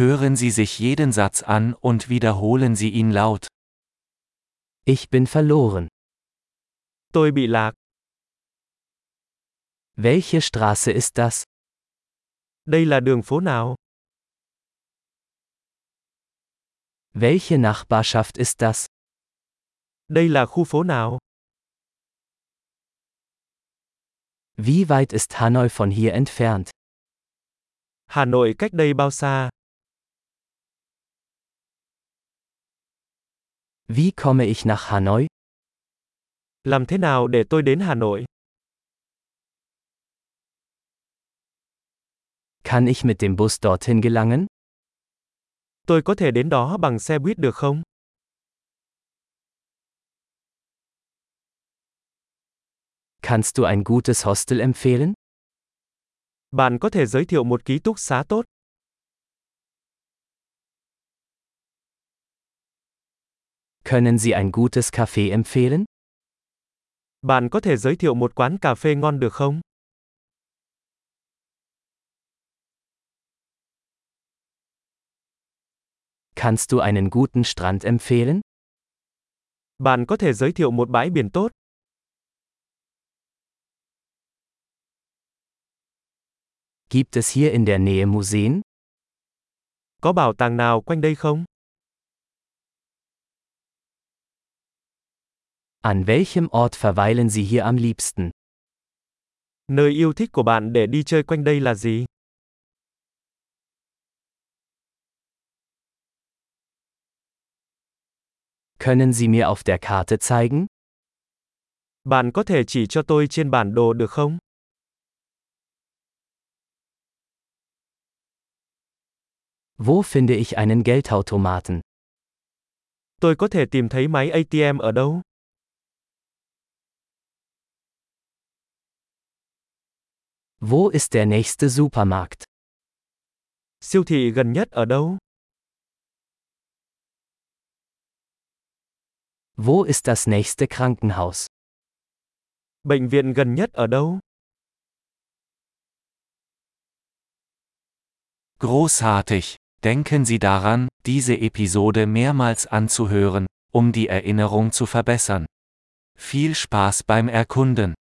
Hören Sie sich jeden Satz an und wiederholen Sie ihn laut. Ich bin verloren. Tôi bị lạc. Welche Straße ist das? Đây là đường phố nào? Welche Nachbarschaft ist das? Đây là khu phố nào? Wie weit ist Hanoi von hier entfernt? Hà Nội cách đây bao xa? Wie komme ich nach Hanoi? Làm thế nào để tôi đến Hà Nội? Kann ich mit dem Bus dorthin gelangen? Tôi có thể đến đó bằng xe buýt được không? Kannst du ein gutes Hostel empfehlen? Bạn có thể giới thiệu một ký túc xá tốt. Können Sie ein gutes Café empfehlen? Bạn có thể giới thiệu một quán cà phê ngon được không? Kannst du einen guten Strand empfehlen? Bạn có thể giới thiệu một bãi biển tốt. Gibt es hier in der Nähe Museen? Có bảo tàng nào quanh đây không? An welchem Ort verweilen Sie hier am liebsten? Nơi yêu thích của bạn để đi chơi quanh đây là gì? Können Sie mir auf der Karte zeigen? Bạn có thể chỉ cho tôi trên bản đồ được không? Wo finde ich einen Geldautomaten? Tôi có thể tìm thấy máy ATM ở đâu? Wo ist der nächste Supermarkt? Siêu thị gần nhất ở đâu? Wo ist das nächste Krankenhaus? Bệnh viện gần nhất ở đâu? Großartig! Denken Sie daran, diese Episode mehrmals anzuhören, um die Erinnerung zu verbessern. Viel Spaß beim Erkunden!